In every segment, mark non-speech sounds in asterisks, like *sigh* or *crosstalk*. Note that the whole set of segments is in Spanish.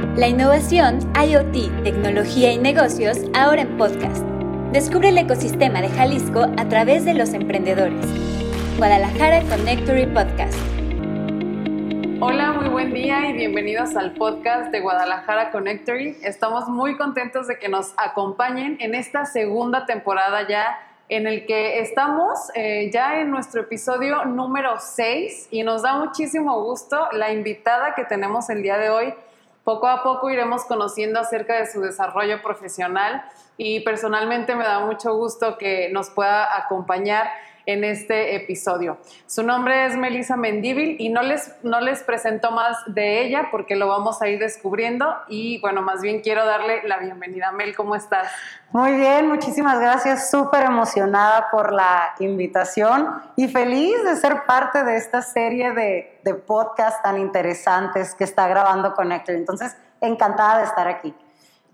La innovación, IoT, tecnología y negocios ahora en podcast. Descubre el ecosistema de Jalisco a través de los emprendedores. Guadalajara Connectory Podcast. Hola, muy buen día y bienvenidos al podcast de Guadalajara Connectory. Estamos muy contentos de que nos acompañen en esta segunda temporada ya en el que estamos eh, ya en nuestro episodio número 6 y nos da muchísimo gusto la invitada que tenemos el día de hoy. Poco a poco iremos conociendo acerca de su desarrollo profesional y personalmente me da mucho gusto que nos pueda acompañar en este episodio. Su nombre es Melissa Mendívil y no les, no les presento más de ella porque lo vamos a ir descubriendo y bueno, más bien quiero darle la bienvenida. Mel, ¿cómo estás? Muy bien, muchísimas gracias. Súper emocionada por la invitación y feliz de ser parte de esta serie de, de podcasts tan interesantes que está grabando Connector. Entonces, encantada de estar aquí.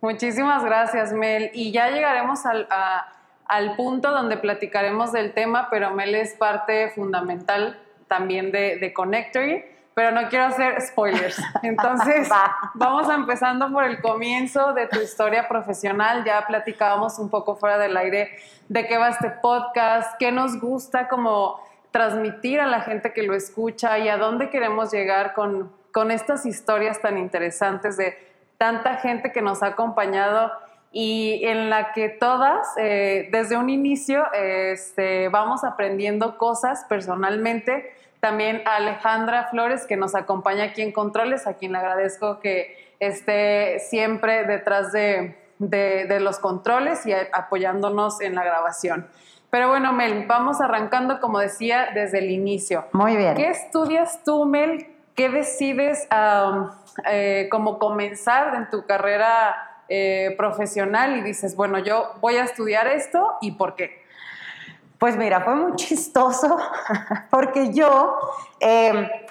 Muchísimas gracias, Mel. Y ya llegaremos al, a al punto donde platicaremos del tema, pero Mel es parte fundamental también de, de Connectory, pero no quiero hacer spoilers. *laughs* Entonces, vamos empezando por el comienzo de tu historia profesional. Ya platicábamos un poco fuera del aire de qué va este podcast, qué nos gusta como transmitir a la gente que lo escucha y a dónde queremos llegar con, con estas historias tan interesantes de tanta gente que nos ha acompañado y en la que todas, eh, desde un inicio, este, vamos aprendiendo cosas personalmente. También a Alejandra Flores, que nos acompaña aquí en Controles, a quien le agradezco que esté siempre detrás de, de, los controles y apoyándonos en la grabación. Pero bueno, Mel, vamos arrancando, como decía, desde el inicio. Muy bien. ¿Qué estudias tú, Mel? ¿Qué decides eh, como comenzar en tu carrera eh, profesional y dices, bueno, yo voy a estudiar esto y por qué? Pues mira, fue muy chistoso *laughs* porque yo eh,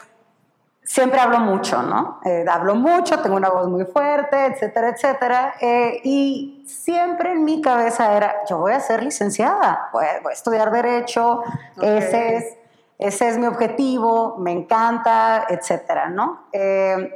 siempre hablo mucho, ¿no? Eh, hablo mucho, tengo una voz muy fuerte, etcétera, etcétera. y siempre en mi cabeza era, yo voy a ser licenciada, voy a, estudiar derecho, ese es ese es mi objetivo, me encanta, etcétera, ¿no?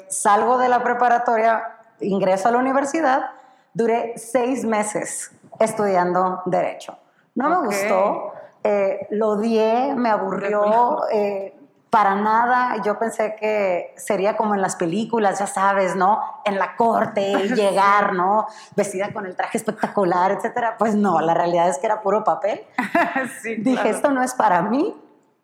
salgo de la preparatoria ingreso a la universidad, duré seis meses estudiando Derecho. No me gustó, eh, lo odié, me aburrió. Eh, para nada, yo pensé que sería como en las películas, ya sabes, ¿no? En la corte, *laughs* llegar, ¿no? Vestida con el traje espectacular, etcétera. Pues no, la realidad es que era puro papel. *laughs* Dije, esto no es para mí.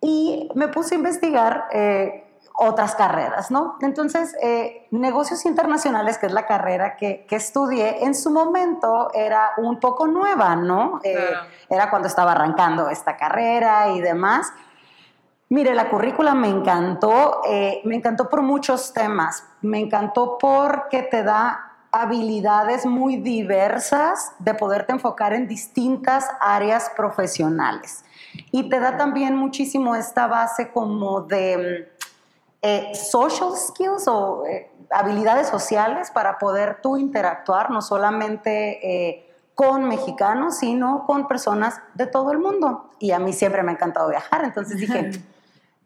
Y me puse a investigar eh, otras carreras, ¿no? Entonces, eh, negocios internacionales, que es la carrera que, estudié, en su momento era un poco nueva, ¿no? Eh, era cuando estaba arrancando esta carrera y demás. Mire, la currícula me encantó, eh, me encantó por muchos temas, me encantó porque te da habilidades muy diversas de poderte enfocar en distintas áreas profesionales. Y te da también muchísimo esta base como de eh, social skills o eh, habilidades sociales para poder tú interactuar no solamente eh, con mexicanos, sino con personas de todo el mundo. Y a mí siempre me ha encantado viajar, entonces dije, *laughs*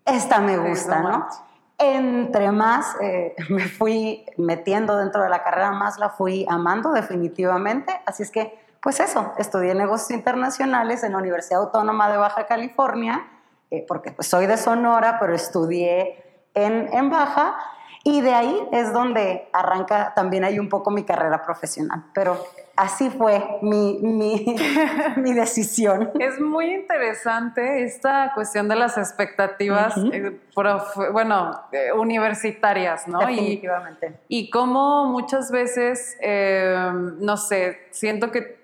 esta me gusta, ¿no? Entre más *laughs* me fui metiendo dentro de la carrera, más la fui amando definitivamente. Así es que, pues eso, estudié negocios internacionales en la Universidad Autónoma de Baja California, porque pues soy de Sonora, pero estudié en, baja y de ahí es donde arranca también hay un poco mi carrera profesional. Pero así fue mi, *laughs* mi, decisión. Es muy interesante esta cuestión de las expectativas, eh, bueno, eh, universitarias, ¿no? Definitivamente. Y, y cómo muchas veces, eh, no sé, siento que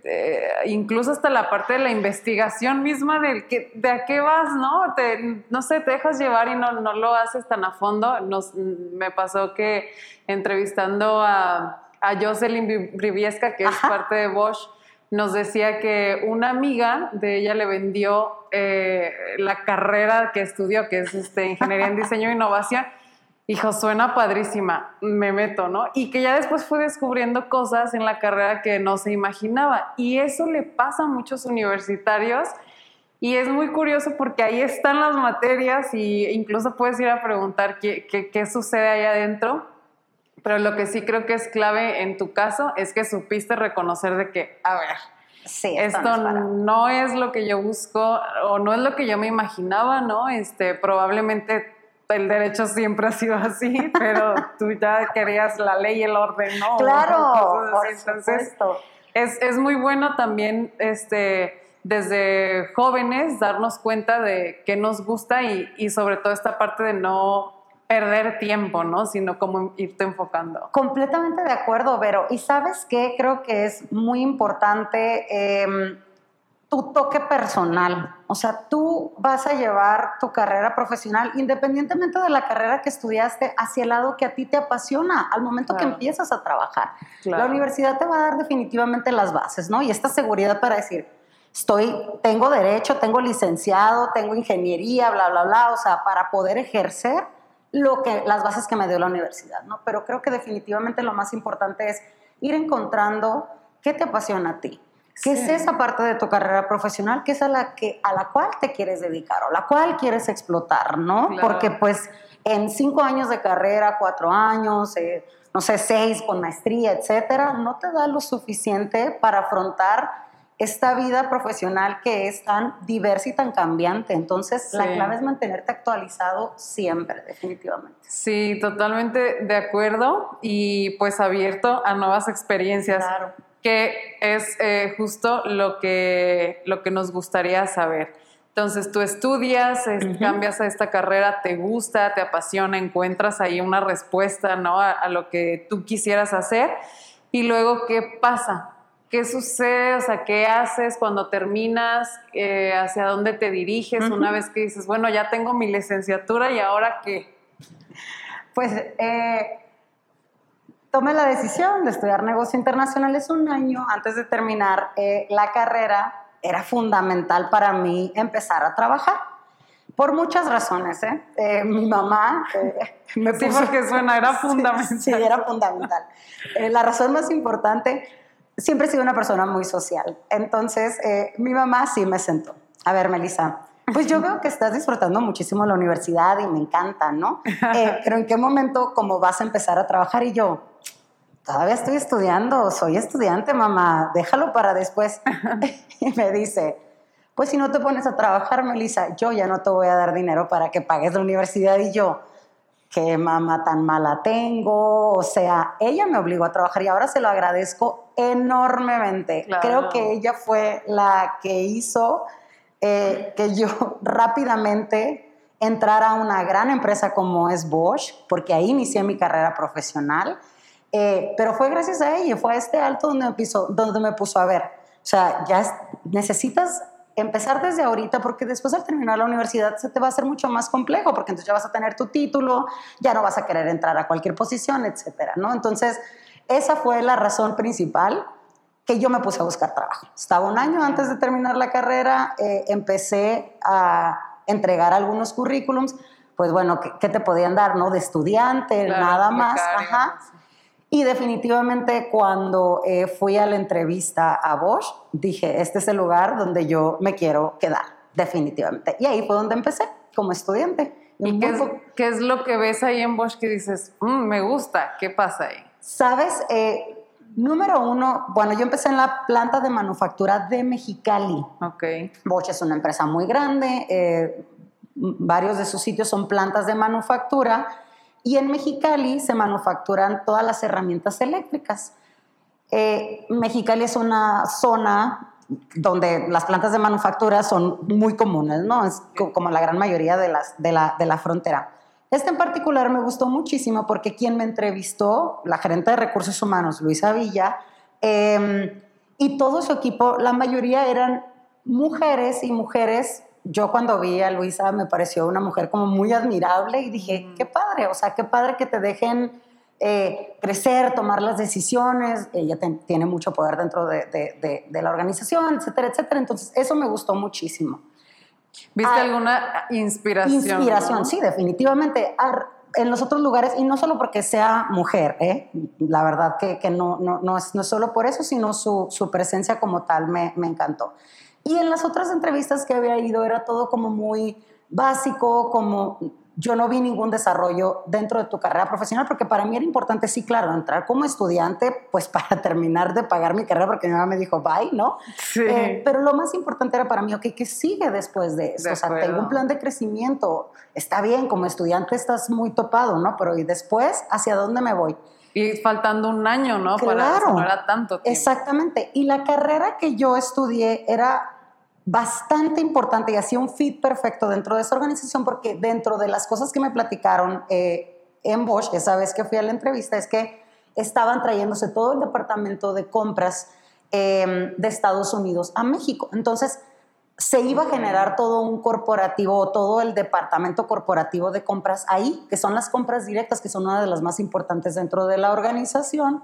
incluso hasta la parte de la investigación misma de, que, de a qué vas, ¿no? Te, no sé, te dejas llevar y no, no lo haces tan a fondo. Nos, me pasó que entrevistando a a Jocelyn Briviesca, que es parte de Bosch, nos decía que una amiga de ella le vendió eh, la carrera que estudió, que es este, Ingeniería en Diseño e Innovación. Dijo, suena padrísima, me meto, ¿no? Y que ya después fue descubriendo cosas en la carrera que no se imaginaba. Y eso le pasa a muchos universitarios. Y es muy curioso porque ahí están las materias y incluso puedes ir a preguntar qué, qué, qué sucede ahí adentro Pero lo que sí creo que es clave en tu caso es que supiste reconocer de que, a ver, Sí, esto no es no lo que yo busco o no es lo que yo me imaginaba, ¿no? Este, probablemente el derecho siempre ha sido así, *laughs* pero tú ya querías la ley y el orden, ¿no? Claro, por. Entonces, supuesto. es, es muy bueno también este, desde jóvenes darnos cuenta de qué nos gusta y, y sobre todo esta parte de no perder tiempo, ¿no? Sino como irte enfocando. Completamente de acuerdo, Vero. Y sabes qué, creo que es muy importante eh, tu toque personal. O sea, tú vas a llevar tu carrera profesional, independientemente de la carrera que estudiaste, hacia el lado que a ti te apasiona, al momento que empiezas a trabajar. Claro. La universidad te va a dar definitivamente las bases, ¿no? Y esta seguridad para decir, estoy, tengo derecho, tengo licenciado, tengo ingeniería, bla, bla, bla, o sea, para poder ejercer lo que, las bases que me dio la universidad, ¿no? Pero creo que definitivamente lo más importante es ir encontrando qué te apasiona a ti. ¿Qué es Sí. esa parte de tu carrera profesional que es a la, que, a la cual te quieres dedicar o la cual quieres explotar, ¿no? Claro. Porque pues en cinco años de carrera, cuatro años, eh, no sé, seis con maestría, etcétera, no te da lo suficiente para afrontar esta vida profesional que es tan diversa y tan cambiante. Entonces, la clave es mantenerte actualizado siempre, definitivamente. Sí, totalmente de acuerdo y pues abierto a nuevas experiencias. Claro. que es eh, justo lo que, lo que nos gustaría saber. Entonces tú estudias, cambias a esta carrera, te gusta, te apasiona, encuentras ahí una respuesta ¿no? a, a lo que tú quisieras hacer y luego qué pasa, qué sucede, o sea, qué haces cuando terminas, Eh, hacia dónde te diriges Ujú. una vez que dices, bueno, ya tengo mi licenciatura y ahora qué. Pues eh, tomé la decisión de estudiar negocios internacionales un año antes de terminar eh, la carrera. Era fundamental para mí empezar a trabajar. Por muchas razones, ¿eh? Eh, mi mamá eh, *laughs* me Sí, puso... porque suena, era *laughs* Sí, fundamental. Sí, era fundamental. Eh, la razón más importante, siempre he sido una persona muy social. Entonces, eh, mi mamá sí me sentó. A ver, Melissa, pues yo veo que estás disfrutando muchísimo la universidad y me encanta, ¿no? *laughs* Eh, pero ¿en qué momento como vas a empezar a trabajar? Y yo, todavía estoy estudiando, soy estudiante, mamá, déjalo para después. *laughs* y me dice, pues si no te pones a trabajar, Melissa, yo ya no te voy a dar dinero para que pagues la universidad. Y yo, qué mamá tan mala tengo. O sea, ella me obligó a trabajar y ahora se lo agradezco enormemente. Claro. Creo que ella fue la que hizo eh, que yo *laughs* rápidamente entrara a una gran empresa como es Bosch, porque ahí inicié mi carrera profesional. Eh, pero fue gracias a ella, fue a este alto donde me, puso, donde me puso a ver. O sea, ya es- necesitas empezar desde ahorita porque después al terminar la universidad se te va a hacer mucho más complejo porque entonces ya vas a tener tu título, ya no vas a querer entrar a cualquier posición, etcétera, ¿no? Entonces, esa fue la razón principal que yo me puse a buscar trabajo. Estaba un año antes de terminar la carrera, eh, empecé a entregar algunos currículums, pues bueno, ¿qué, qué te podían dar, no? De estudiante, Claro, nada más, ajá. sí. Y definitivamente cuando eh, fui a la entrevista a Bosch, dije, este es el lugar donde yo me quiero quedar, definitivamente. Y ahí fue donde empecé, como estudiante. ¿Y qué es, qué es lo que ves ahí en Bosch que dices, "Mm, me gusta? ¿Qué pasa ahí? Sabes, Eh, número uno, bueno, yo empecé en la planta de manufactura de Mexicali. Ok. Bosch es una empresa muy grande, eh, varios de sus sitios son plantas de manufactura y en Mexicali se manufacturan todas las herramientas eléctricas. Eh, Mexicali es una zona donde las plantas de manufactura son muy comunes, ¿no? Es co- como la gran mayoría de, las, de, la, de la frontera. Este en particular me gustó muchísimo porque quien me entrevistó, la gerente de recursos humanos, Luisa Villa, eh, y todo su equipo, la mayoría eran mujeres y mujeres. Yo cuando vi a Luisa me pareció una mujer como muy admirable y dije, qué padre, o sea, qué padre que te dejen eh, crecer, tomar las decisiones. Ella tiene mucho poder dentro de, de- de- de la organización, etcétera, etcétera. Entonces, eso me gustó muchísimo. ¿Viste Ah, alguna inspiración? Inspiración, no? sí, definitivamente. En los otros lugares, y no solo porque sea mujer, ¿eh? la verdad que, que no, no, no, es, no es solo por eso, sino su, su presencia como tal me, me encantó. Y en las otras entrevistas que había ido era todo como muy básico, como yo no vi ningún desarrollo dentro de tu carrera profesional, porque para mí era importante, sí, claro, entrar como estudiante, pues *laughs* para terminar de pagar mi carrera, porque mi mamá me dijo, bye, ¿no? Sí. Eh, pero lo más importante era para mí, ok, ¿qué sigue después de esto? De o sea, tengo un plan de crecimiento, está bien, como estudiante estás muy topado, ¿no? Pero ¿y después hacia dónde me voy? Y faltando un año, ¿no? Para Claro. eso no era tanto tiempo. Exactamente. Y la carrera que yo estudié era bastante importante y hacía un fit perfecto dentro de esa organización porque dentro de las cosas que me platicaron eh, en Bosch, esa vez que fui a la entrevista, es que estaban trayéndose todo el departamento de compras eh, de Estados Unidos a México. Entonces, se iba a generar todo un corporativo, todo el departamento corporativo de compras ahí, que son las compras directas, que son una de las más importantes dentro de la organización.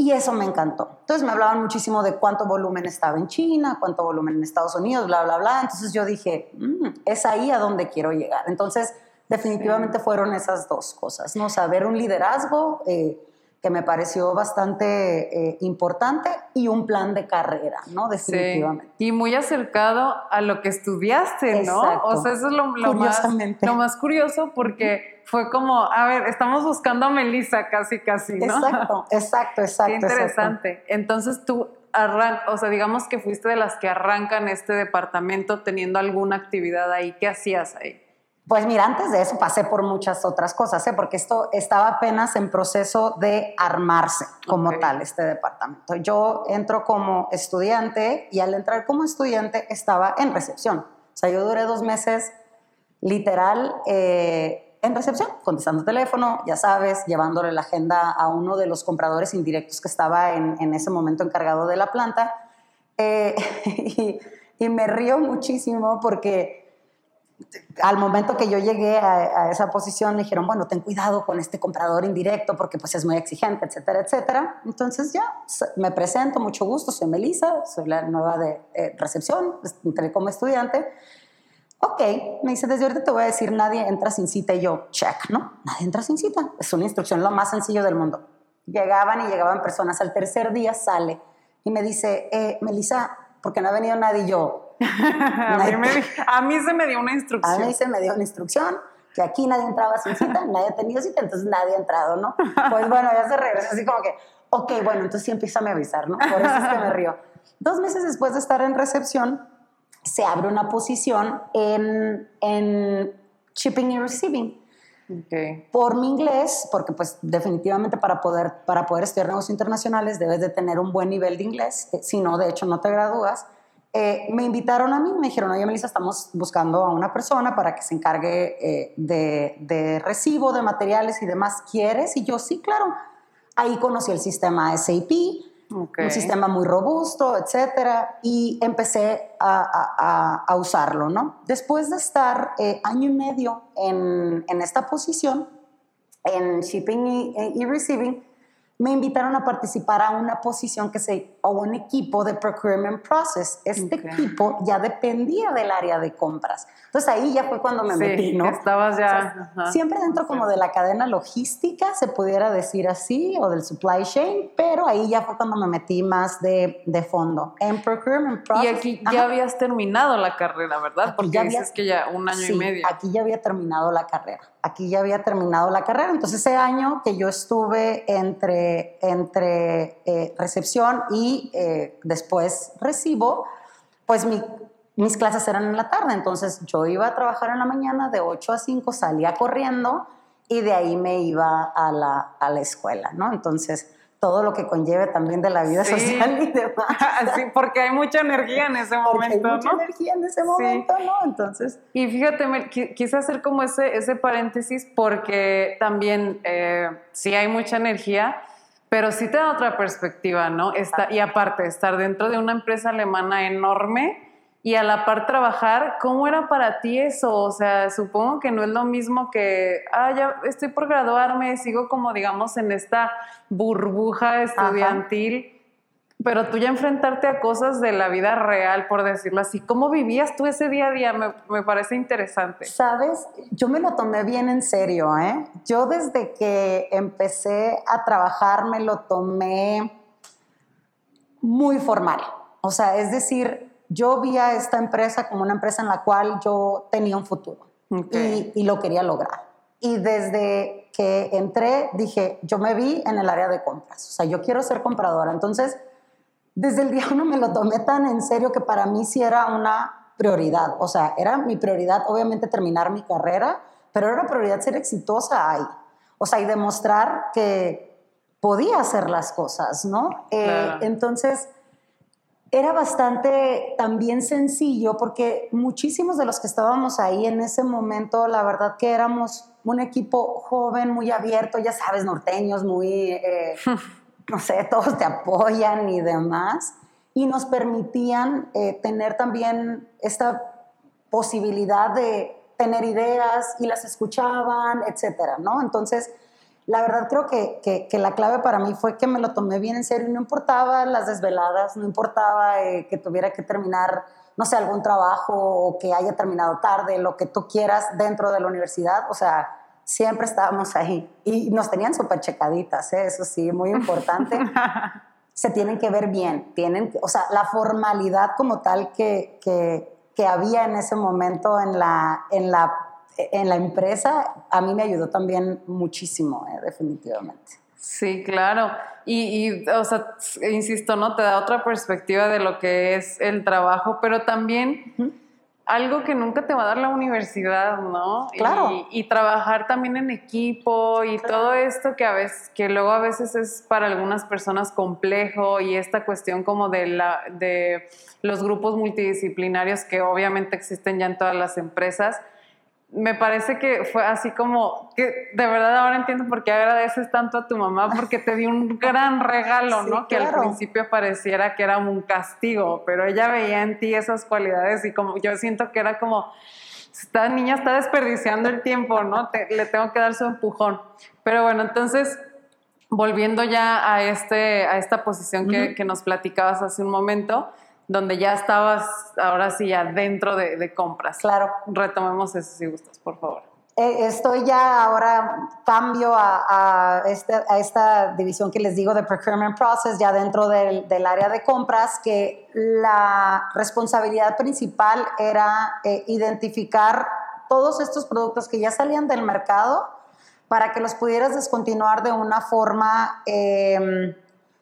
Y eso me encantó. Entonces me hablaban muchísimo de cuánto volumen estaba en China, cuánto volumen en Estados Unidos, bla, bla, bla. Entonces yo dije, "Mm, es ahí a donde quiero llegar. Entonces definitivamente fueron esas dos cosas, ¿no? Saber un liderazgo eh, que me pareció bastante eh, importante y un plan de carrera, ¿no? Definitivamente. Sí, y muy acercado a lo que estudiaste, ¿no? Exacto. O sea, eso es lo, lo más, lo más curioso porque fue como, a ver, estamos buscando a Melissa casi, casi, ¿no? Exacto, *laughs* exacto, exacto. Qué interesante. Entonces tú arran o sea, digamos que fuiste de las que arrancan este departamento teniendo alguna actividad ahí. ¿Qué hacías ahí? Pues mira, antes de eso pasé por muchas otras cosas, ¿eh? porque esto estaba apenas en proceso de armarse como tal, este departamento. Yo entro como estudiante y al entrar como estudiante estaba en recepción. O sea, yo duré dos meses literal eh, en recepción, contestando teléfono, ya sabes, llevándole la agenda a uno de los compradores indirectos que estaba en, en ese momento encargado de la planta. Eh, *laughs* y, y me río muchísimo porque al momento que yo llegué a, a esa posición me dijeron, bueno, ten cuidado con este comprador indirecto porque pues es muy exigente, etcétera, etcétera. Entonces ya me presento, mucho gusto, soy Melissa, soy la nueva de eh, recepción, pues, entré como estudiante. Ok, me dice, desde ahorita te voy a decir, nadie entra sin cita y yo, check, ¿no? Nadie entra sin cita. Es una instrucción lo más sencillo del mundo. Llegaban y llegaban personas, al tercer día sale y me dice, eh, Melissa, ¿por qué no ha venido nadie? Y yo, *laughs* a, mí me *laughs* a mí se me dio una a instrucción. mí se me dio una instrucción que aquí nadie entraba sin cita, nadie ha tenido cita, entonces nadie ha entrado, ¿no? Pues bueno, ya se regresa así como que, ok, bueno, entonces sí empieza a avisar, ¿no? Por eso es que me río. Dos meses después de estar en recepción, se abre una posición en, en shipping y receiving. Ok. Por mi inglés, porque pues definitivamente para poder, para poder estudiar negocios internacionales debes de tener un buen nivel de inglés, eh, si no, de hecho, no te gradúas. Eh, me invitaron a mí, me dijeron, oye, Melissa, estamos buscando a una persona para que se encargue eh, de, de recibo de materiales y demás. ¿Quieres? Y yo, sí, claro. Ahí conocí el sistema SAP, Ok. un sistema muy robusto, etcétera, y empecé a- a- a usarlo, ¿no? Después de estar eh, año y medio en, en esta posición, en shipping y, y receiving, me invitaron a participar a una posición que se, o un equipo de procurement process. Este Ok. equipo ya dependía del área de compras. Entonces ahí ya fue cuando me Sí, metí, ¿no? estabas ya, O sea, ajá. siempre dentro como de la cadena logística, se pudiera decir así, o del supply chain, pero ahí ya fue cuando me metí más de, de fondo. En procurement process. Y aquí ajá, ya habías terminado la carrera, ¿verdad? Aquí Porque ya había- dices que ya un año sí, y medio. Aquí ya había terminado la carrera. Aquí ya había terminado la carrera. Entonces, ese año que yo estuve entre, entre eh, recepción y eh, después recibo, pues mi- mis clases eran en la tarde. Entonces, yo iba a trabajar en la mañana de 8 a 5, salía corriendo y de ahí me iba a la, a la escuela, ¿no? Entonces, todo lo que conlleve también de la vida Sí. social y demás. *laughs* sí, porque hay mucha energía en ese Porque hay momento, mucha ¿no? energía en ese Sí. momento, ¿no? Entonces, Y fíjate, quise hacer como ese, ese paréntesis porque también eh, sí hay mucha energía, pero sí te da otra perspectiva, ¿no? Está, y aparte, estar dentro de una empresa alemana enorme y a la par trabajar, ¿cómo era para ti eso? O sea, supongo que no es lo mismo que, ah, ya estoy por graduarme, sigo como, digamos, en esta burbuja estudiantil. Pero tú ya enfrentarte a cosas de la vida real, por decirlo así, ¿cómo vivías tú ese día a día? Me, me parece interesante. Sabes, yo me lo tomé bien en serio, ¿eh? Yo desde que empecé a trabajar me lo tomé muy formal. O sea, es decir, yo vi a esta empresa como una empresa en la cual yo tenía un futuro. y, y lo quería lograr. Y desde que entré dije, yo me vi en el área de compras, o sea, yo quiero ser compradora. Entonces, desde el día uno me lo tomé tan en serio que para mí sí era una prioridad. O sea, era mi prioridad, obviamente, terminar mi carrera, pero era prioridad ser exitosa ahí. O sea, y demostrar que podía hacer las cosas, ¿no? Eh, entonces, era bastante también sencillo porque muchísimos de los que estábamos ahí en ese momento, la verdad que éramos un equipo joven, muy abierto, ya sabes, norteños, muy, eh, *laughs* no sé, *laughs* todos te apoyan y demás, y nos permitían eh, tener también esta posibilidad de tener ideas y las escuchaban, etcétera, ¿no? Entonces, la verdad creo que, que, la clave para mí fue que me lo tomé bien en serio. No importaba las desveladas, no importaba eh, que tuviera que terminar, no sé, algún trabajo o que haya terminado tarde, lo que tú quieras dentro de la universidad, o sea, siempre estábamos ahí y nos tenían súper checaditas, ¿eh? eso sí, muy importante. *laughs* Se tienen que ver bien, tienen, o sea, la formalidad como tal que, que, que había en ese momento en la, en la en la empresa a mí me ayudó también muchísimo, eh, definitivamente. Sí, claro. Y, o sea, insisto, ¿no? Te da otra perspectiva de lo que es el trabajo, pero también algo que nunca te va a dar la universidad, ¿no? Claro. Y, trabajar también en equipo y todo esto que a veces, que luego a veces es para algunas personas complejo y esta cuestión como de la, de los grupos multidisciplinarios que obviamente existen ya en todas las empresas me parece que fue así como que de verdad ahora entiendo por qué agradeces tanto a tu mamá porque te dio un *laughs* gran regalo, ¿no? Que al principio pareciera que era un castigo, pero ella veía en ti esas cualidades y como yo siento que era como esta niña está desperdiciando el tiempo, ¿no? le tengo que dar su empujón. Pero bueno, entonces volviendo ya a este a esta posición que, que nos platicabas hace un momento donde ya estabas ahora sí ya dentro de, compras. Claro. Retomemos eso si gustas, por favor. Eh, estoy ya ahora, cambio a, este, a, esta división que les digo de procurement process, ya dentro del, del área de compras, que la responsabilidad principal era eh, identificar todos estos productos que ya salían del mercado para que los pudieras descontinuar de una forma em,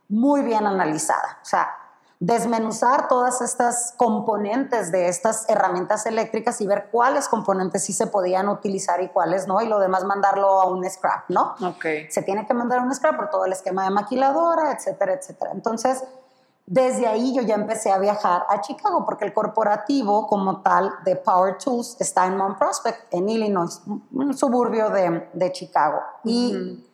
muy bien analizada. O sea, desmenuzar todas estas componentes de estas herramientas eléctricas y ver cuáles componentes sí se podían utilizar y cuáles no, y lo demás mandarlo a un scrap, ¿no? Ok. Se tiene que mandar a un scrap por todo el esquema de maquiladora, etcétera, etcétera. Entonces, desde ahí yo ya empecé a viajar a Chicago, porque el corporativo como tal de Power Tools está en Mount Prospect, en Illinois, un suburbio de, de Chicago. Y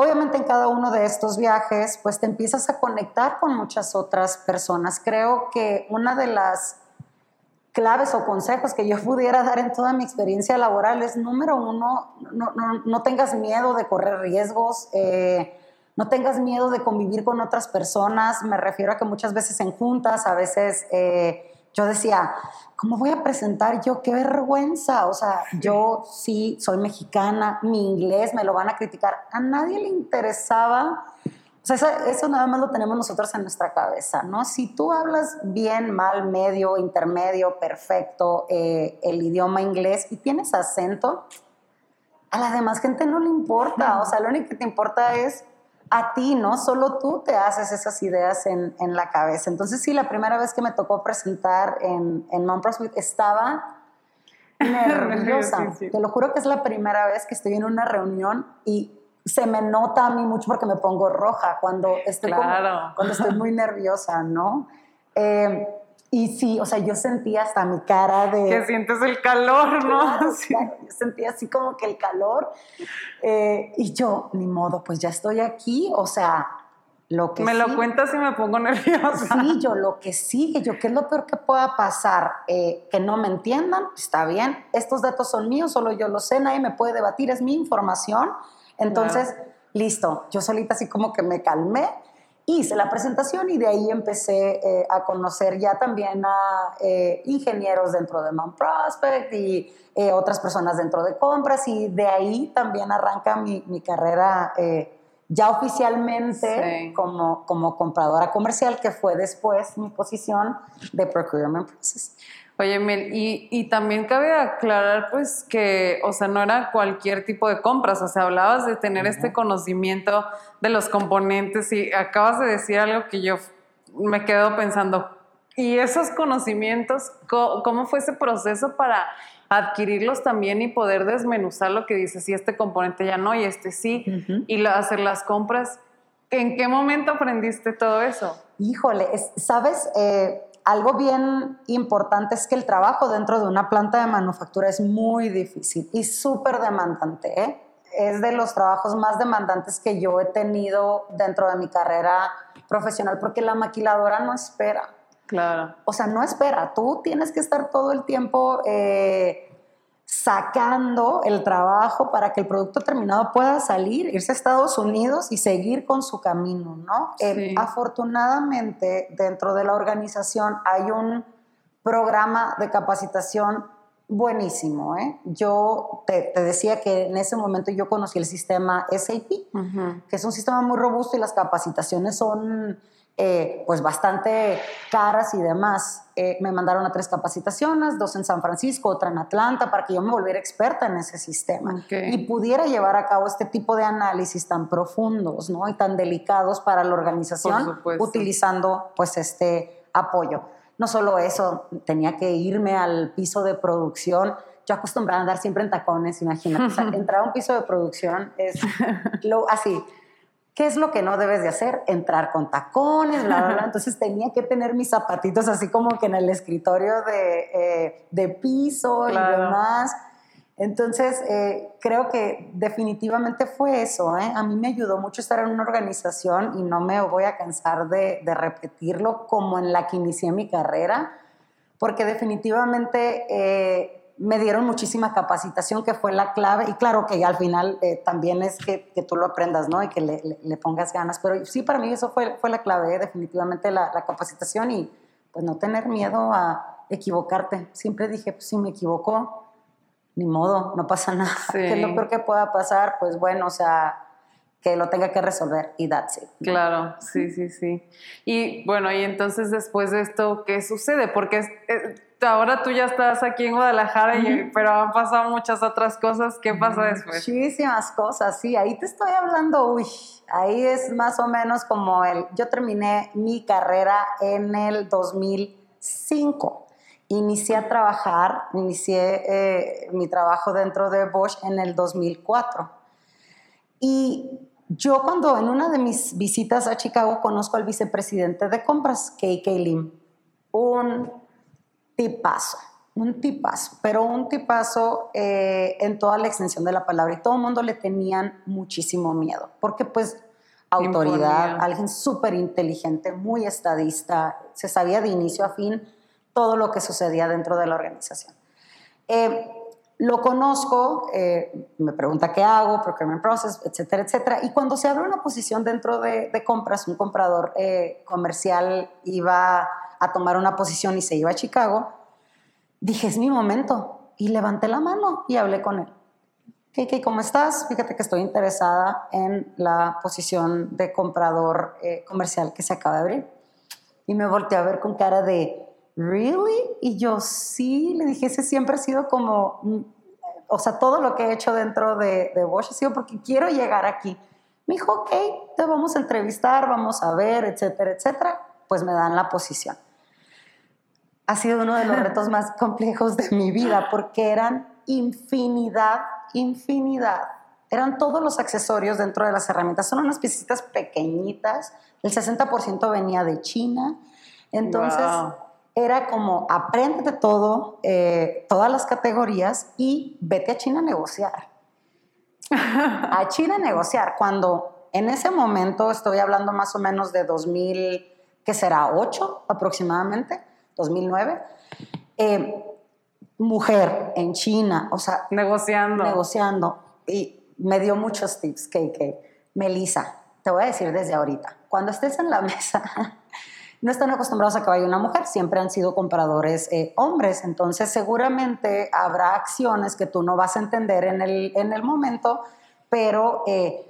Obviamente en cada uno de estos viajes, pues te empiezas a conectar con muchas otras personas. Creo que una de las claves o consejos que yo *laughs* pudiera dar en toda mi experiencia laboral es, número uno, no, tengas miedo de correr riesgos, eh, no tengas miedo de convivir con otras personas. Me refiero a que muchas veces en juntas, a veces... Eh, yo decía, ¿cómo voy a presentar yo? ¡Qué vergüenza! O sea, yo sí soy mexicana, mi inglés me lo van a criticar. A nadie le interesaba. O sea, eso, nada más lo tenemos nosotros en nuestra cabeza, ¿no? Si tú hablas bien, mal, medio, intermedio, perfecto, eh, el idioma inglés y tienes acento, a la demás gente no le importa. O sea, lo único que te importa es a ti, ¿no? Solo tú te haces esas ideas en, en, la cabeza. Entonces, sí, la primera vez que me tocó presentar en, en Mount estaba *laughs* nerviosa. Te lo juro que es la primera vez que estoy en una reunión y se me nota a mí mucho porque me pongo roja cuando estoy, cuando estoy muy nerviosa, ¿no? Eh, y sí, o sea, yo sentía hasta mi cara de... Que sientes el calor, ¿no? *laughs* sí. yo sentía así como que el calor. Eh, y yo, ni modo, pues ya estoy aquí, o sea, lo que Me lo cuentas y me pongo nerviosa. Sí, yo lo que sigue, yo, ¿qué es lo peor que pueda pasar? Eh, que no me entiendan, está bien. Estos datos son míos, solo yo los sé, nadie me puede debatir, es mi información. Entonces, listo, yo solita así como que me calmé hice la presentación y de ahí empecé eh, a conocer ya también a eh, ingenieros dentro de Man Prospect y eh, otras personas dentro de compras y de ahí también arranca mi, mi carrera ya oficialmente como, como compradora comercial, que fue después mi posición de Procurement Process. Oye, Mel, y, y, también cabe aclarar, pues, que, o sea, no era cualquier tipo de compras, o sea, hablabas de tener este conocimiento de los componentes y acabas de decir algo que yo me quedo pensando, ¿y esos conocimientos, cómo, fue ese proceso para adquirirlos también y poder desmenuzar lo que dices, si este componente ya no y este sí, y hacer las compras? ¿En qué momento aprendiste todo eso? Híjole, ¿sabes? Eh, algo bien importante es que el trabajo dentro de una planta de manufactura es muy difícil y súper demandante. ¿eh? Es de los trabajos más demandantes que yo he tenido dentro de mi carrera profesional porque la maquiladora no espera. Claro. O sea, no espera. Tú tienes que estar todo el tiempo eh, sacando el trabajo para que el producto terminado pueda salir, irse a Estados Unidos y seguir con su camino, ¿no? Eh, afortunadamente, dentro de la organización hay un programa de capacitación buenísimo, ¿eh? Yo te, decía que en ese momento yo conocí el sistema SAP, que es un sistema muy robusto y las capacitaciones son eh, pues bastante caras y demás. Eh, me mandaron a tres capacitaciones, dos en San Francisco, otra en Atlanta, para que yo me volviera experta en ese sistema y pudiera llevar a cabo este tipo de análisis tan profundos ¿no? y tan delicados para la organización utilizando pues este apoyo. No solo eso, tenía que irme al piso de producción yo acostumbrada a andar siempre en tacones, imagínate. *laughs* entrar a un piso de producción es *laughs* lo, así, ¿Qué es lo que no debes de hacer? Entrar con tacones, bla, bla, bla. *laughs* Entonces tenía que tener mis zapatitos así como que en el escritorio de, eh, piso y demás. Entonces, eh, creo que definitivamente fue eso. ¿eh? A mí me ayudó mucho estar en una organización y no me voy a cansar de, de repetirlo como en la que inicié mi carrera, porque definitivamente me dieron muchísima capacitación que fue la clave y claro que al final eh, también es que, que, tú lo aprendas, ¿no? Y que le, le, pongas ganas, pero sí para mí eso fue, fue la clave, ¿eh? definitivamente la, la, capacitación y pues no tener miedo a equivocarte. Siempre dije, pues si me equivoco, ni modo, no pasa nada. *laughs* ¿Qué es lo peor que pueda pasar? Pues bueno, o sea, que lo tenga que resolver y that's it. Claro, sí, sí, sí. Y bueno, y entonces después de esto, ¿qué sucede? Porque ahora tú ya estás aquí en Guadalajara, pero han pasado muchas otras cosas. ¿Qué pasa después? Muchísimas cosas, sí. Ahí te estoy hablando, uy, ahí es más o menos como el, yo terminé mi carrera en el 2005. Inicié a trabajar, inicié eh, mi trabajo dentro de Bosch en el 2004. Y yo cuando en una de mis visitas a Chicago conozco al vicepresidente de compras, KK Lim, un tipazo, un tipazo, pero un tipazo eh, en toda la extensión de la palabra y todo el mundo le tenían muchísimo miedo, porque pues autoridad, alguien súper inteligente, muy estadista, se sabía de inicio a fin todo lo que sucedía dentro de la organización. Eh, lo conozco, eh, me pregunta qué hago, procurement process, etcétera, etcétera. Y cuando se abre una posición dentro de, compras, un comprador comercial iba a tomar una posición y se iba a Chicago, dije, es mi momento. Y levanté la mano y hablé con él. ¿Qué, cómo estás? Fíjate que estoy interesada en la posición de comprador eh, comercial que se acaba de abrir. Y me volteé a ver con cara de, ¿really? Y yo sí, le dije, ese siempre ha sido como, mm, o sea, todo lo que he hecho dentro de, de Bosch ha sido porque quiero llegar aquí. Me dijo, ok, te vamos a entrevistar, vamos a ver, etcétera, etcétera. Pues me dan la posición ha sido uno de los *laughs* retos más complejos de mi vida porque eran infinidad, infinidad. Eran todos los accesorios dentro de las herramientas. Son unas piecitas pequeñitas. El 60% venía de China. Entonces, era como aprende todo, eh, todas las categorías y vete a China a negociar. a China a negociar. Cuando en ese momento, estoy hablando más o menos de 2000, que será 8 aproximadamente, 2009. Eh, mujer en China, o sea... Negociando. Negociando. Y me dio muchos tips, KK. Melissa, te voy a decir desde ahorita, cuando estés en la *laughs* mesa, no están acostumbrados a que vaya una mujer, siempre han sido compradores eh, hombres, entonces seguramente habrá acciones que tú no vas a entender en el, en el momento, pero... Eh,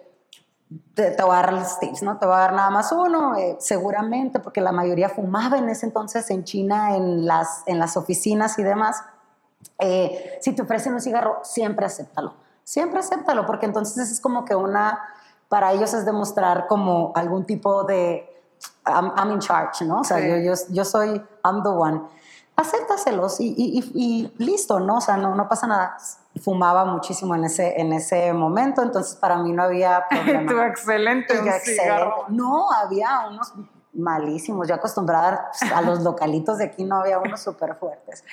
te, te voy a dar los tips, ¿no? Te voy a dar nada más uno, eh, seguramente, porque la mayoría fumaba en ese entonces en China, en las, en las oficinas y demás. Eh, si te ofrecen un cigarro, siempre acéptalo. Siempre acéptalo, porque entonces es como que una, para ellos es demostrar como algún tipo de, I'm, I'm in charge, ¿no? O sea, Sí. yo, yo, yo soy, I'm the one. Acéptaselos y, y, y- y listo, ¿no? O sea, no, no pasa nada. Fumaba muchísimo en ese, en ese momento, entonces para mí no había *laughs* problema. Tú excelente, un excelente. No, había unos malísimos. Yo acostumbrada pues, a los localitos de aquí, no había unos súper fuertes.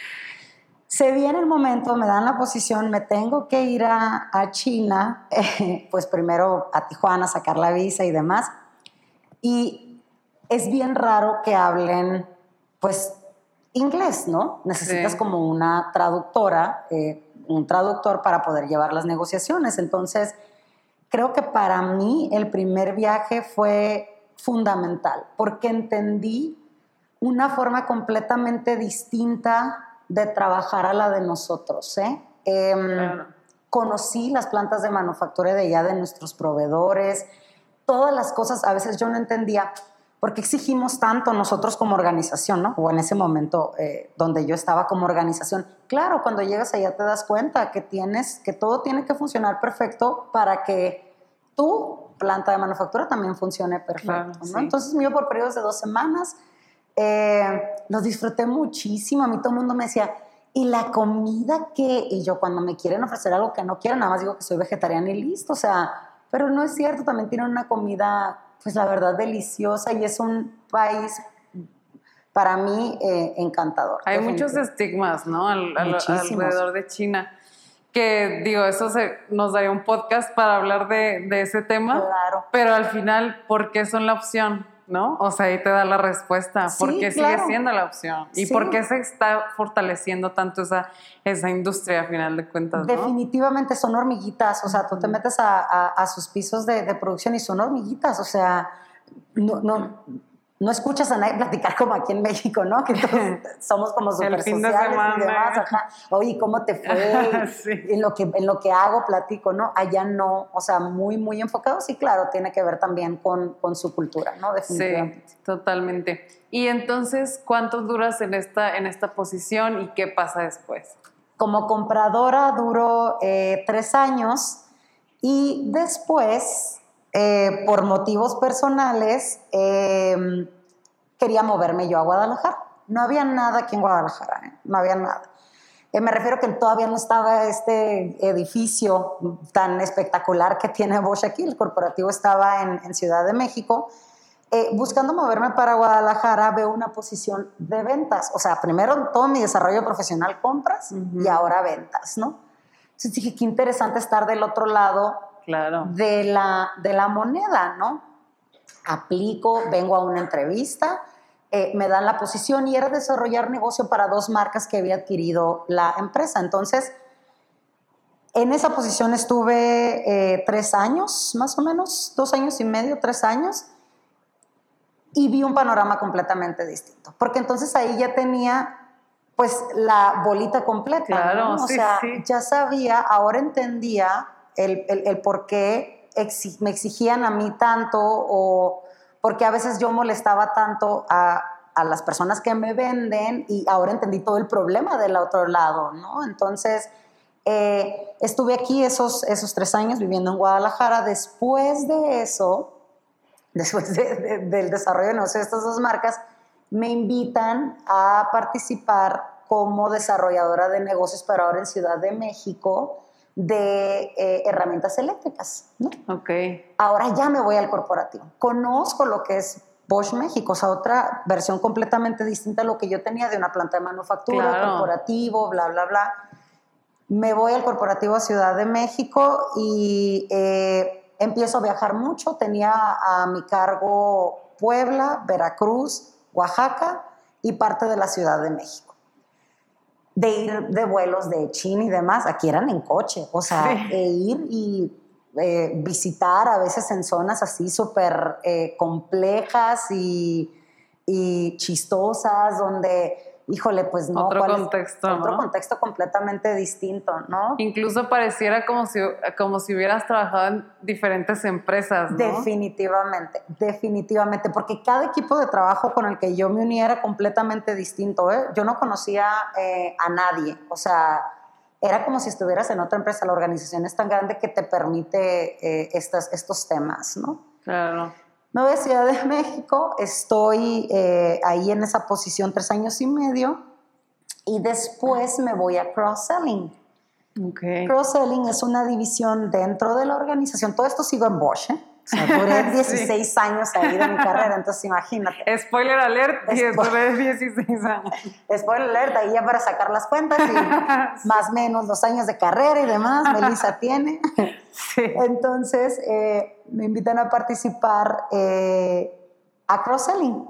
Se viene el momento, me dan la posición, me tengo que ir a, a China, eh, *laughs* pues primero a Tijuana, sacar la visa y demás. Y es bien raro que hablen, pues, inglés, ¿no? Necesitas Sí. como una traductora, eh, un traductor para poder llevar las negociaciones. Entonces, creo que para mí el primer viaje fue fundamental, porque entendí una forma completamente distinta de trabajar a la de nosotros. ¿eh? Em, Claro. Conocí las plantas de manufactura de allá, de nuestros proveedores, todas las cosas, a veces yo no entendía por qué exigimos tanto nosotros como organización, ¿no? O en ese momento eh, donde yo estaba como organización. Claro, cuando llegas allá te das cuenta que tienes, que todo tiene que funcionar perfecto para que tu planta de manufactura también funcione perfecto, Claro, ¿no? sí. Entonces iba por periodos de dos semanas, eh, lo disfruté muchísimo, a mí todo el mundo me decía, ¿y la comida qué? Y yo cuando me quieren ofrecer algo que no quiero, nada más digo que soy vegetariana y listo, o sea, pero no es cierto, también tienen una comida, pues la verdad, deliciosa y es un país para mí eh, encantador. Hay muchos estigmas, ¿no? Al- al- Muchísimos. alrededor de China. Que digo, eso se, nos daría un podcast para hablar de, de ese tema. Claro. Pero al final, ¿por qué son la opción? ¿No? O sea, ahí te da la respuesta. ¿Por Sí, qué claro. sigue siendo la opción? ¿Y Sí. por qué se está fortaleciendo tanto esa, esa industria, a final de cuentas? ¿no? Definitivamente son hormiguitas, o sea, tú te metes a, a- a sus pisos de, de producción y son hormiguitas, o sea, no, no, no escuchas a nadie *laughs* platicar como aquí en México, ¿no? Que todos *laughs* somos como súper sociales y demás, ajá. Oye, ¿cómo te *laughs* fue? Sí. en, lo que, en lo que hago platico, ¿no? Allá no, o sea, muy, muy enfocados y claro, tiene que ver también con, con su cultura, ¿no? Definitivamente. Sí, totalmente. Y entonces, ¿cuánto duras en esta, en esta posición y qué pasa después? Como compradora duró eh, tres años y después, eh, por motivos personales, eh, quería moverme yo a Guadalajara. No había nada aquí en Guadalajara, ¿eh? no había nada. Eh, me refiero que todavía no estaba este edificio tan espectacular que tiene Bosch aquí. El corporativo estaba en, en Ciudad de México. Eh, buscando moverme para Guadalajara, veo una posición de ventas. O sea, primero todo mi desarrollo profesional, compras Ujú. y ahora ventas, ¿no? Entonces dije, qué interesante estar del otro lado Claro. de la, de la moneda, ¿no? Aplico, vengo a una entrevista, eh, me dan la posición y era desarrollar negocio para dos marcas que había adquirido la empresa. Entonces, en esa posición estuve eh, tres años, más o menos, dos años y medio, tres años, y vi un panorama completamente distinto, porque entonces ahí ya tenía pues la bolita completa, Claro, ¿no? o sí, sea, sí. ya sabía, ahora entendía el, por qué me exigían a mí tanto o porque a veces yo molestaba tanto a, a las personas que me venden y ahora entendí todo el problema del otro lado, ¿no? Entonces, eh, estuve aquí esos, esos tres años viviendo en Guadalajara. Después de eso, *laughs* después de- de- del desarrollo de negocio de estas dos marcas, me invitan a participar como desarrolladora de negocios, pero ahora en Ciudad de México, de eh, herramientas eléctricas. ¿no? Ok. Ahora ya me voy al corporativo. Conozco lo que es Bosch México, o sea, otra versión completamente distinta a lo que yo tenía de una planta de manufactura, Claro. corporativo, bla, bla, bla. Me voy al corporativo a Ciudad de México y eh, empiezo a viajar mucho. Tenía a mi cargo Puebla, Veracruz, Oaxaca y parte de la Ciudad de México. De ir de vuelos de China y demás, aquí eran en coche, o sea, Sí. e ir y eh, visitar a veces en zonas así súper eh, complejas y, y chistosas, donde híjole, pues no. Otro contexto, Otro ¿no? contexto completamente distinto, ¿no? Incluso pareciera como si, como si hubieras trabajado en diferentes empresas, ¿no? Definitivamente, definitivamente, porque cada equipo de trabajo con el que yo me unía era completamente distinto. ¿eh? Yo no conocía eh, a nadie, o sea, era como si estuvieras en otra empresa. La organización es tan grande que te permite eh, estas, estos temas, ¿no? Claro. Me voy a Ciudad de México, estoy eh, ahí en esa posición tres años y medio y después me voy a cross-selling. Cross-selling es una división dentro de la organización. Todo esto sigo en Bosch, ¿eh? O sea, duré *laughs* Sí. 16 años ahí de mi carrera, entonces imagínate. Spoiler alert, Spoiler. tuve 16 años. Spoiler alert, ahí ya para sacar las cuentas y *laughs* más o menos los años de carrera y demás, Melissa *laughs* tiene. Sí. Entonces eh, me invitan a participar eh, a cross-selling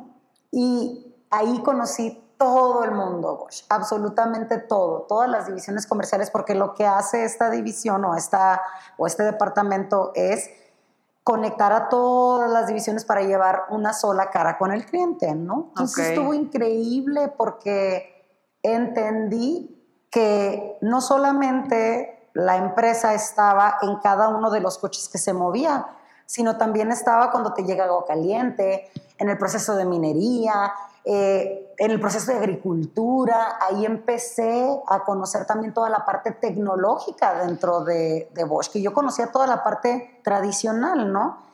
y ahí conocí todo el mundo Bosch, absolutamente todo, todas las divisiones comerciales, porque lo que hace esta división o, esta, o este departamento es conectar a todas las divisiones para llevar una sola cara con el cliente, ¿no? Entonces Ok. estuvo increíble porque entendí que no solamente la empresa estaba en cada uno de los coches que se movía, sino también estaba cuando te llega agua caliente, en el proceso de minería, eh, en el proceso de agricultura. Ahí empecé a conocer también toda la parte tecnológica dentro de, de Bosch, que yo conocía toda la parte tradicional, ¿no?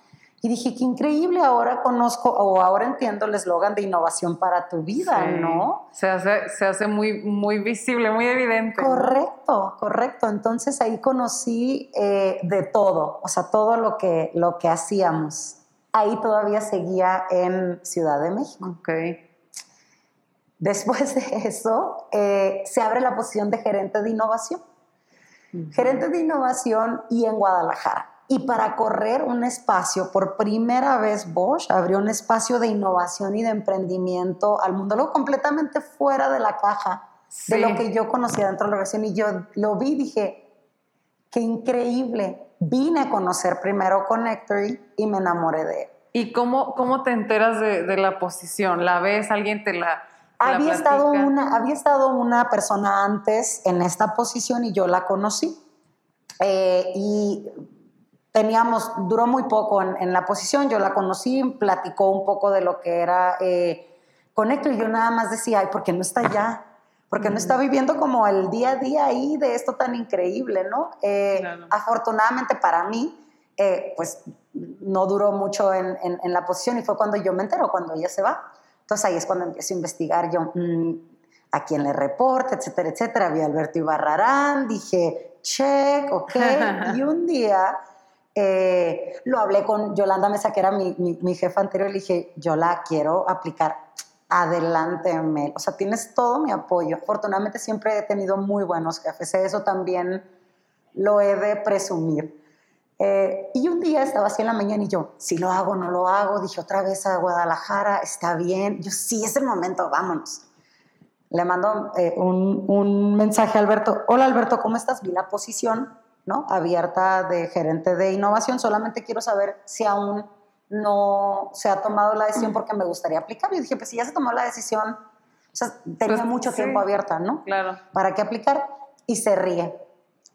Y dije, qué increíble, ahora conozco o ahora entiendo el eslogan de innovación para tu vida, Sí. ¿no? Se hace, se hace muy, muy visible, muy evidente. Correcto, correcto. Entonces ahí conocí eh, de todo, o sea, todo lo que, lo que hacíamos. Ahí todavía seguía en Ciudad de México. Ok. Después de eso, eh, se abre la posición de gerente de innovación. Gerente de innovación y en Guadalajara. Y para correr un espacio, por primera vez Bosch abrió un espacio de innovación y de emprendimiento al mundo, algo completamente fuera de la caja de lo que yo conocía dentro de la organización. Y yo lo vi y dije, qué increíble. Vine a conocer primero Connectory y me enamoré de él. ¿Y cómo, cómo te enteras de, de la posición? ¿La ves? ¿Alguien te la Había estado, una, había estado una persona antes en esta posición y yo la conocí. Eh, y teníamos, duró muy poco en, en la posición, yo la conocí, platicó un poco de lo que era eh, Conecto y yo nada más decía, ay, ¿por qué no está allá? Porque no está viviendo como el día a día ahí de esto tan increíble, ¿no? Eh, Claro. Afortunadamente para mí, eh, pues no duró mucho en, en- en la posición y fue cuando yo me entero, cuando ella se va. Entonces ahí es cuando empiezo a investigar yo mm, a quién le reporta, etcétera, etcétera. Vi a Alberto Ibarrarán, dije, check, ok. *laughs* y un día eh, lo hablé con Yolanda Mesa, que era mi, mi, mi jefa anterior, y le dije, yo la quiero aplicar. Adelante, Mel. O sea, tienes todo mi apoyo. Afortunadamente siempre he tenido muy buenos jefes. Eso también lo he de presumir. Eh, y un día estaba así en la mañana y yo, si lo hago, no lo hago. Dije otra vez a Guadalajara, está bien. Yo, sí, es el momento, vámonos. Le mando eh, un, un mensaje a Alberto. Hola Alberto, ¿cómo estás? Vi la posición ¿no? abierta de gerente de innovación. Solamente quiero saber si aún no se ha tomado la decisión porque me gustaría aplicar. Y dije, pues si ya se tomó la decisión, o sea, tenía Pues, mucho sí. tiempo abierta, ¿no? Claro. ¿Para qué aplicar? Y se ríe.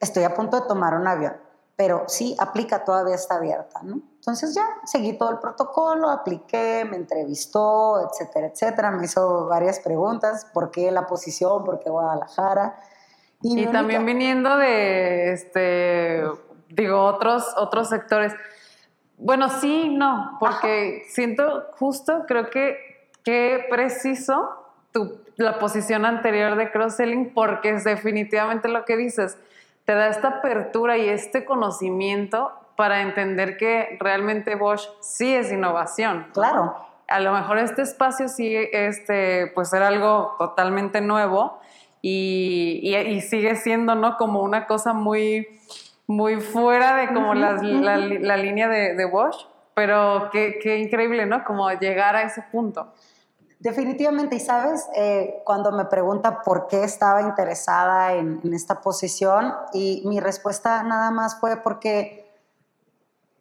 Estoy a punto de tomar un avión, pero sí, aplica, todavía está abierta, ¿no? Entonces ya seguí todo el protocolo, apliqué, me entrevistó, etcétera, etcétera. Me hizo varias preguntas, ¿por qué la posición? ¿Por qué Guadalajara? Y, también única- viniendo de, este, digo, otros, otros sectores. Bueno, sí, no, porque siento justo, creo que, que preciso tu, la posición anterior de cross-selling, porque es definitivamente lo que dices, te da esta apertura y este conocimiento para entender que realmente Bosch sí es innovación. ¿no? Claro, a lo mejor este espacio sí este, pues era algo totalmente nuevo y, y- y sigue siendo, ¿no? Como una cosa muy, muy fuera de como la, la línea de, de Bosch, pero qué, qué increíble, ¿no? Como llegar a ese punto. Definitivamente, y sabes, Eh, cuando me pregunta por qué estaba interesada en, en esta posición, y mi respuesta nada más fue porque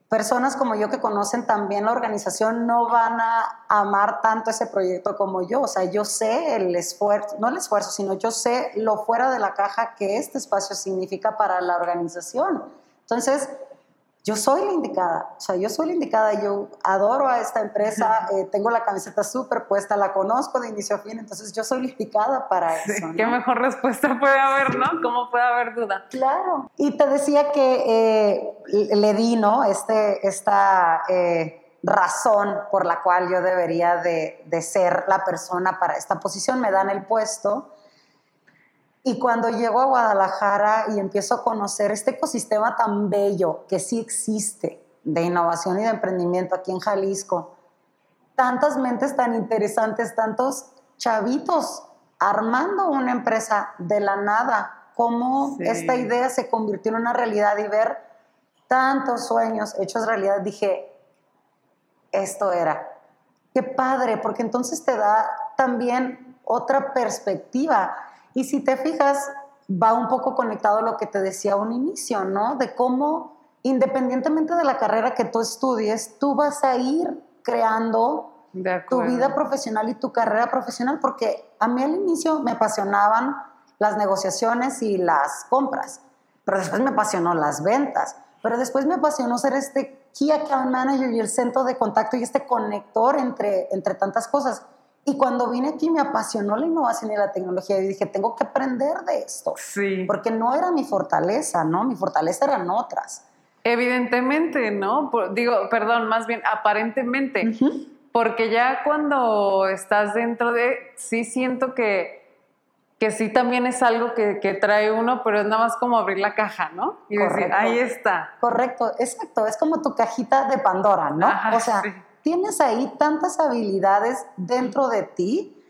personas como yo que conocen también la organización no van a amar tanto ese proyecto como yo. O sea, yo sé el esfuerzo, no el esfuerzo, sino yo sé lo fuera de la caja que este espacio significa para la organización. Entonces, yo soy la indicada, o sea, yo soy la indicada, yo adoro a esta empresa, eh, tengo la camiseta súper puesta, la conozco de inicio a fin, entonces yo soy la indicada para eso. ¿Qué mejor respuesta puede haber, no? ¿Cómo puede haber duda? Claro. Y te decía que eh, le di, ¿no? Este, esta eh, razón por la cual yo debería de, de ser la persona para esta posición, me dan el puesto y cuando llego a Guadalajara y empiezo a conocer este ecosistema tan bello que sí existe de innovación y de emprendimiento aquí en Jalisco, tantas mentes tan interesantes, tantos chavitos armando una empresa de la nada, cómo esta idea se convirtió en una realidad y ver tantos sueños hechos realidad, dije, esto era. Qué padre, porque entonces te da también otra perspectiva y si te fijas, va un poco conectado a lo que te decía a un inicio, ¿no? De cómo, independientemente de la carrera que tú estudies, tú vas a ir creando tu vida profesional y tu carrera profesional, porque a mí al inicio me apasionaban las negociaciones y las compras, pero después me apasionó las ventas, pero después me apasionó ser este Key Account Manager y el centro de contacto y este conector entre, entre tantas cosas. Y cuando vine aquí me apasionó la innovación y la tecnología y dije, tengo que aprender de esto. Sí. Porque no era mi fortaleza, ¿no? Mi fortaleza eran otras. Evidentemente, ¿no? digo, perdón, más bien aparentemente. Porque ya cuando estás dentro de, sí siento que, que sí también es algo que, que, trae uno, pero es nada más como abrir la caja, ¿no? Y decir, ahí está. Correcto, exacto. Es como tu cajita de Pandora, ¿no? o sea, tienes ahí tantas habilidades dentro de ti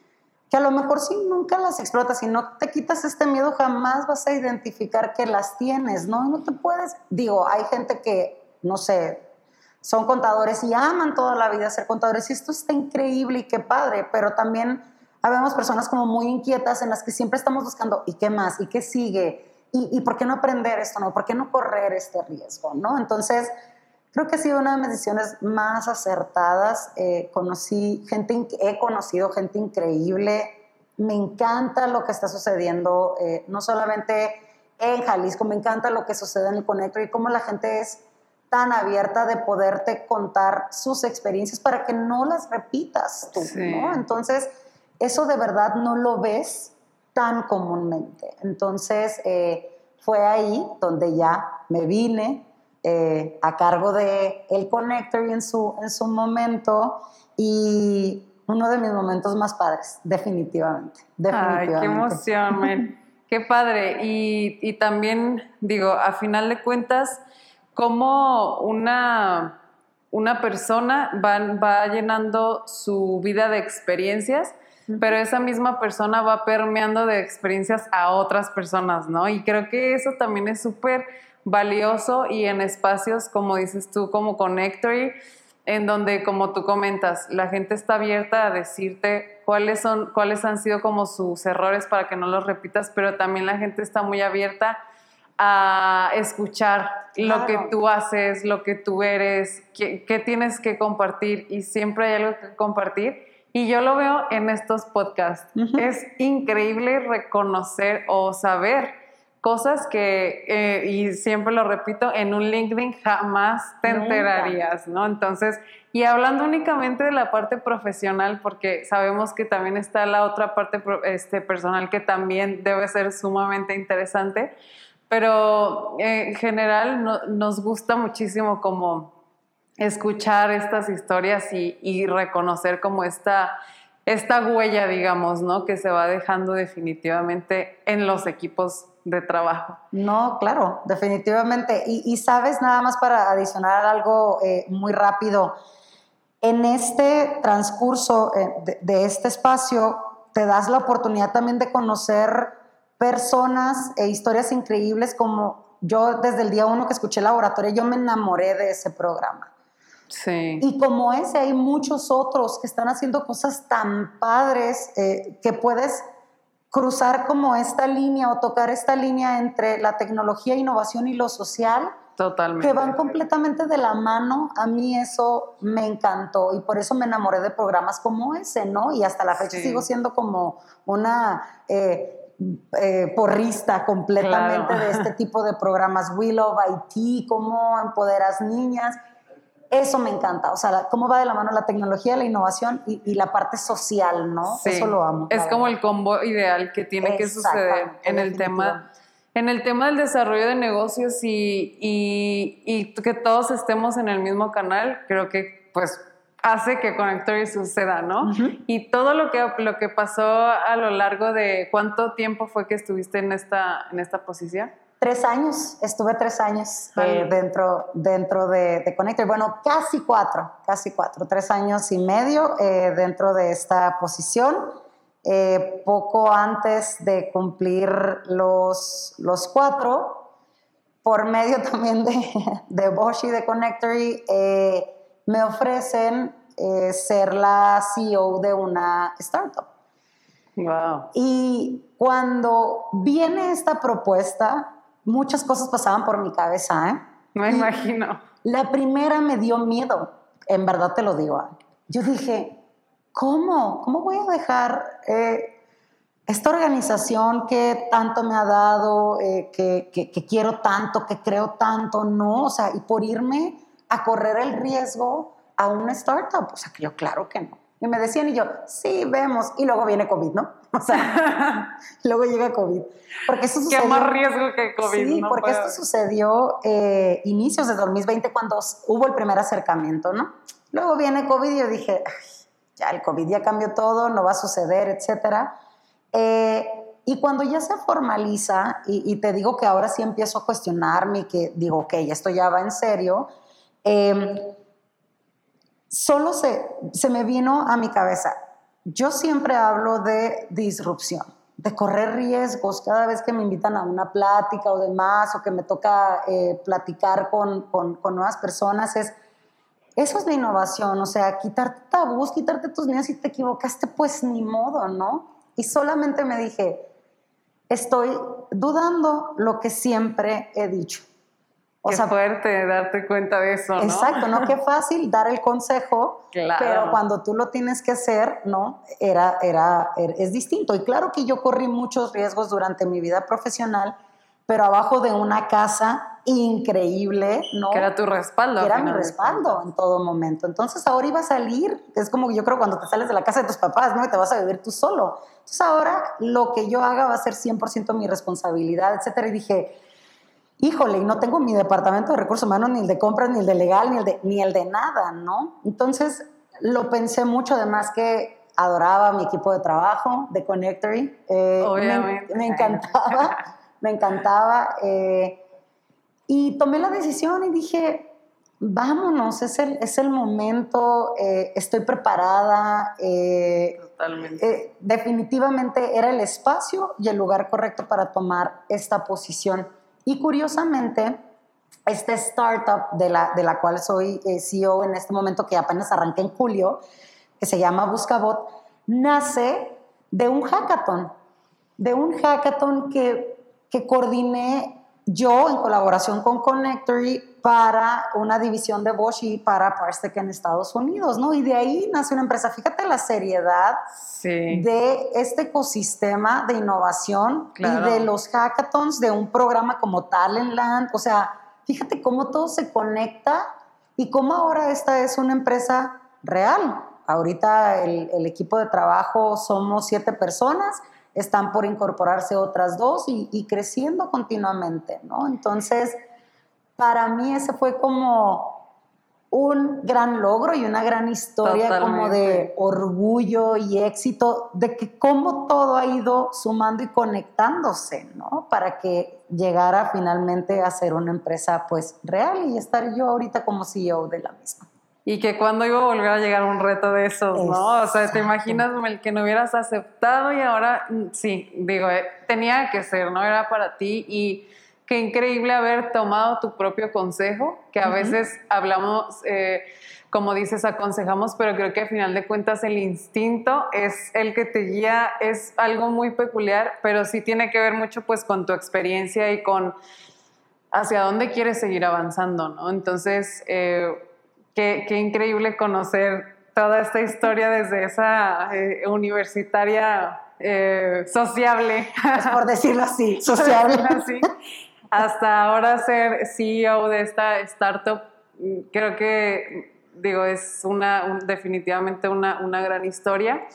que a lo mejor si nunca las explotas, si no te quitas este miedo, jamás vas a identificar que las tienes, ¿no? No te puedes, digo, hay gente que, no sé, son contadores y aman toda la vida ser contadores y esto está increíble y qué padre, pero también habemos personas como muy inquietas en las que siempre estamos buscando, ¿y qué más? ¿Y qué sigue? ¿Y, y por qué no aprender esto? ¿No? ¿Por qué no correr este riesgo? ¿No? Entonces, Creo que ha sido una de mis decisiones más acertadas. Eh, conocí gente, he conocido gente increíble. Me encanta lo que está sucediendo, eh, no solamente en Jalisco, me encanta lo que sucede en el Conector y cómo la gente es tan abierta de poderte contar sus experiencias para que no las repitas tú, ¿no? Entonces, eso de verdad no lo ves tan comúnmente. Entonces, eh, fue ahí donde ya me vine, eh, a cargo de el Connector en su, en su momento y uno de mis momentos más padres, definitivamente. definitivamente. Ay, qué emoción, *laughs* qué padre. Y, y, también, digo, a final de cuentas, cómo una, una persona va, va llenando su vida de experiencias, pero esa misma persona va permeando de experiencias a otras personas, ¿no? Y creo que eso también es súper valioso y en espacios, como dices tú, como Connectory, en donde, como tú comentas, la gente está abierta a decirte cuáles, son, cuáles han sido como sus errores para que no los repitas, pero también la gente está muy abierta a escuchar lo que tú haces, lo que tú eres, qué, tienes que compartir y siempre hay algo que compartir. Y yo lo veo en estos podcasts. Es increíble reconocer o saber cosas que, eh, y siempre lo repito, en un LinkedIn jamás te enterarías, ¿no? Entonces, y hablando únicamente de la parte profesional, porque sabemos que también está la otra parte este, personal que también debe ser sumamente interesante, pero eh, en general nos gusta muchísimo como escuchar estas historias y, y reconocer como esta esta huella, digamos, ¿no? Que se va dejando definitivamente en los equipos de trabajo. No, claro, definitivamente. Y, sabes, nada más para adicionar algo eh, muy rápido, en este transcurso eh, de, este espacio te das la oportunidad también de conocer personas e historias increíbles como yo desde el día uno que escuché laboratorio, yo me enamoré de ese programa. Sí. Y como ese, hay muchos otros que están haciendo cosas tan padres eh, que puedes cruzar como esta línea o tocar esta línea entre la tecnología, innovación y lo social Totalmente. que van completamente de la mano. A mí eso me encantó y por eso me enamoré de programas como ese, ¿no? Y hasta la fecha Sí. sigo siendo como una eh, eh, porrista completamente Claro. de este tipo de programas. We Love IT, cómo empoderas niñas. Eso me encanta, o sea, la- cómo va de la mano la tecnología, la innovación y, y la parte social, ¿no? Sí. Eso lo amo. Es como el combo ideal que tiene que suceder en el tema en el tema del desarrollo de negocios y, y- y que todos estemos en el mismo canal, creo que pues hace que Connectory suceda, ¿no? Y todo lo que, lo que pasó a lo largo de cuánto tiempo fue que estuviste en esta, en esta posición. Tres años, estuve tres años eh, dentro, dentro de, de Connector. Bueno, casi cuatro, casi cuatro, tres años y medio eh, dentro de esta posición. Eh, poco antes de cumplir los, los cuatro, por medio *laughs* también de, de Bosch y de Connectory, eh, me ofrecen eh, ser la CEO de una startup. Wow. Y cuando viene esta propuesta, muchas cosas pasaban por mi cabeza. ¿eh? Me imagino. La primera me dio miedo, en verdad te lo digo. ¿eh? Yo dije, ¿cómo? ¿Cómo voy a dejar eh, esta organización que tanto me ha dado, eh, que, que- que quiero tanto, que creo tanto? No, o sea, y por irme a correr el riesgo a una startup. O sea, que yo, claro que no. Y me decían, y yo, sí, vemos. Y luego viene COVID, ¿no? *laughs* O sea, luego llega COVID. Porque eso Qué sucedió. más riesgo que COVID. Sí, no porque puede esto sucedió eh, inicios de 2020 cuando hubo el primer acercamiento, ¿no? Luego viene COVID y yo dije, "Ay, ya el COVID ya cambió todo, no va a suceder, etcétera. Eh, y cuando ya se formaliza, y, y te digo que ahora sí empiezo a cuestionarme y que digo, ok, esto ya va en serio, eh, solo se, se me vino a mi cabeza. Yo siempre hablo de disrupción, de correr riesgos cada vez que me invitan a una plática o demás, o que me toca eh, platicar con, con- con nuevas personas. Es, eso es la innovación, o sea, quitarte tabús, quitarte tus miedos. Si te equivocaste, pues ni modo, ¿no? Y solamente me dije, estoy dudando lo que siempre he dicho. O sea, *laughs* fuerte darte cuenta de eso, ¿no? Exacto, ¿no? Qué fácil dar el consejo, Claro. pero cuando tú lo tienes que hacer, ¿no? Era, era, er- es distinto. Y claro que yo corrí muchos riesgos durante mi vida profesional, pero abajo de una casa increíble, ¿no? Que era tu respaldo. Que era mi respaldo en todo momento. Entonces ahora iba a salir, es como yo creo cuando te sales de la casa de tus papás, ¿no? Y te vas a vivir tú solo. Entonces ahora lo que yo haga va a ser 100% mi responsabilidad, etcétera. Y dije, híjole, y no tengo mi departamento de recursos humanos, ni el de compras, ni el de legal, ni el de, ni el de nada, ¿no? Entonces lo pensé mucho, además que adoraba mi equipo de trabajo de Connectory. Eh, me- encantaba, *laughs* me encantaba. eh, y tomé la decisión y dije, vámonos, es el, es el momento, eh, estoy preparada. eh, Totalmente. eh, definitivamente era el espacio y el lugar correcto para tomar esta posición. Y curiosamente, esta startup de la, de la cual soy eh, CEO en este momento, que apenas arranqué en julio, que se llama Buscabot, nace de un hackathon, de un hackathon que, que coordiné yo en colaboración con Connectory para una división de Bosch y para Parsec en Estados Unidos, ¿no? Y de ahí nace una empresa. Fíjate la seriedad Sí. de este ecosistema de innovación Claro. y de los hackathons de un programa como Talentland. O sea, fíjate cómo todo se conecta y cómo ahora esta es una empresa real. Ahorita el, el equipo de trabajo somos siete personas, están por incorporarse otras dos y, y creciendo continuamente, ¿no? Entonces, para mí ese fue como un gran logro y una gran historia como de orgullo y éxito de que cómo todo ha ido sumando y conectándose, ¿no? Para que llegara finalmente a ser una empresa pues real y estar yo ahorita como CEO de la misma. Y que cuando iba a volver a llegar un reto de esos, ¿no? O sea, te imaginas el que no hubieras aceptado y ahora mm, sí, digo, eh, tenía que ser, ¿no? Era para ti y qué increíble haber tomado tu propio consejo, que a veces hablamos, eh, como dices, aconsejamos, pero creo que al final de cuentas el instinto es el que te guía, es algo muy peculiar, pero sí tiene que ver mucho pues con tu experiencia y con hacia dónde quieres seguir avanzando, ¿no? Entonces, eh, qué, increíble conocer toda esta historia desde esa eh, universitaria eh, sociable. Es por decirlo así, *laughs* sociable. así, hasta ahora ser CEO de esta startup, creo que, digo, es una, definitivamente una, una gran historia.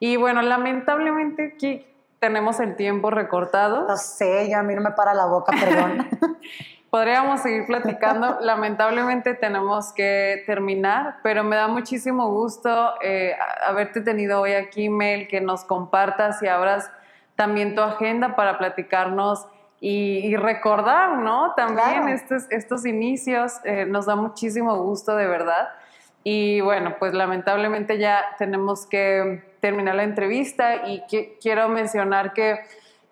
Y bueno, lamentablemente aquí tenemos el tiempo recortado. No sé, ya a mí no me para la boca, perdón. *laughs* Podríamos seguir platicando. *laughs* Lamentablemente tenemos que terminar, pero me da muchísimo gusto eh, haberte tenido hoy aquí, Mel, que nos compartas y abras también tu agenda para platicarnos y, recordar, ¿no? También estos, estos inicios. Eh, nos da muchísimo gusto, de verdad. Y bueno, pues lamentablemente ya tenemos que terminar la entrevista y quiero mencionar que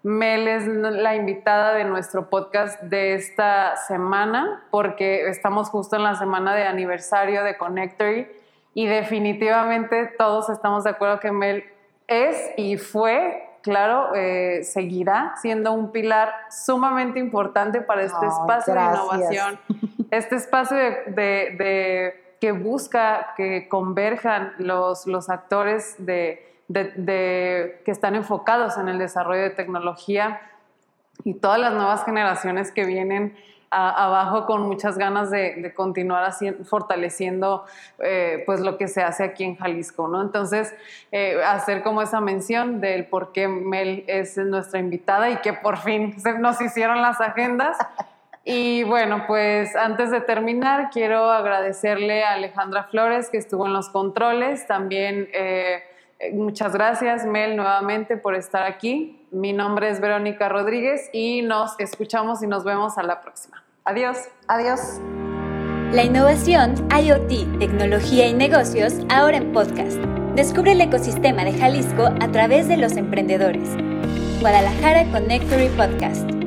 Mel es la invitada de nuestro podcast de esta semana porque estamos justo en la semana de aniversario de Connectory y definitivamente todos estamos de acuerdo que Mel es y fue claro, eh, seguirá siendo un pilar sumamente importante para este espacio de innovación, este espacio de que busca que converjan los, los actores de, que están enfocados en el desarrollo de tecnología y todas las nuevas generaciones que vienen abajo con muchas ganas de, continuar fortaleciendo eh, pues lo que se hace aquí en Jalisco, ¿no? Entonces, eh, hacer como esa mención del por qué Mel es nuestra invitada y que por fin nos hicieron las agendas. Y bueno, pues antes de terminar, quiero agradecerle a Alejandra Flores que estuvo en los controles. También eh, muchas gracias, Mel, nuevamente por estar aquí. Mi nombre es Verónica Rodríguez y nos escuchamos y nos vemos a la próxima. Adiós. Adiós. La innovación, IoT, tecnología y negocios ahora en podcast. Descubre el ecosistema de Jalisco a través de los emprendedores. Guadalajara Connectory Podcast.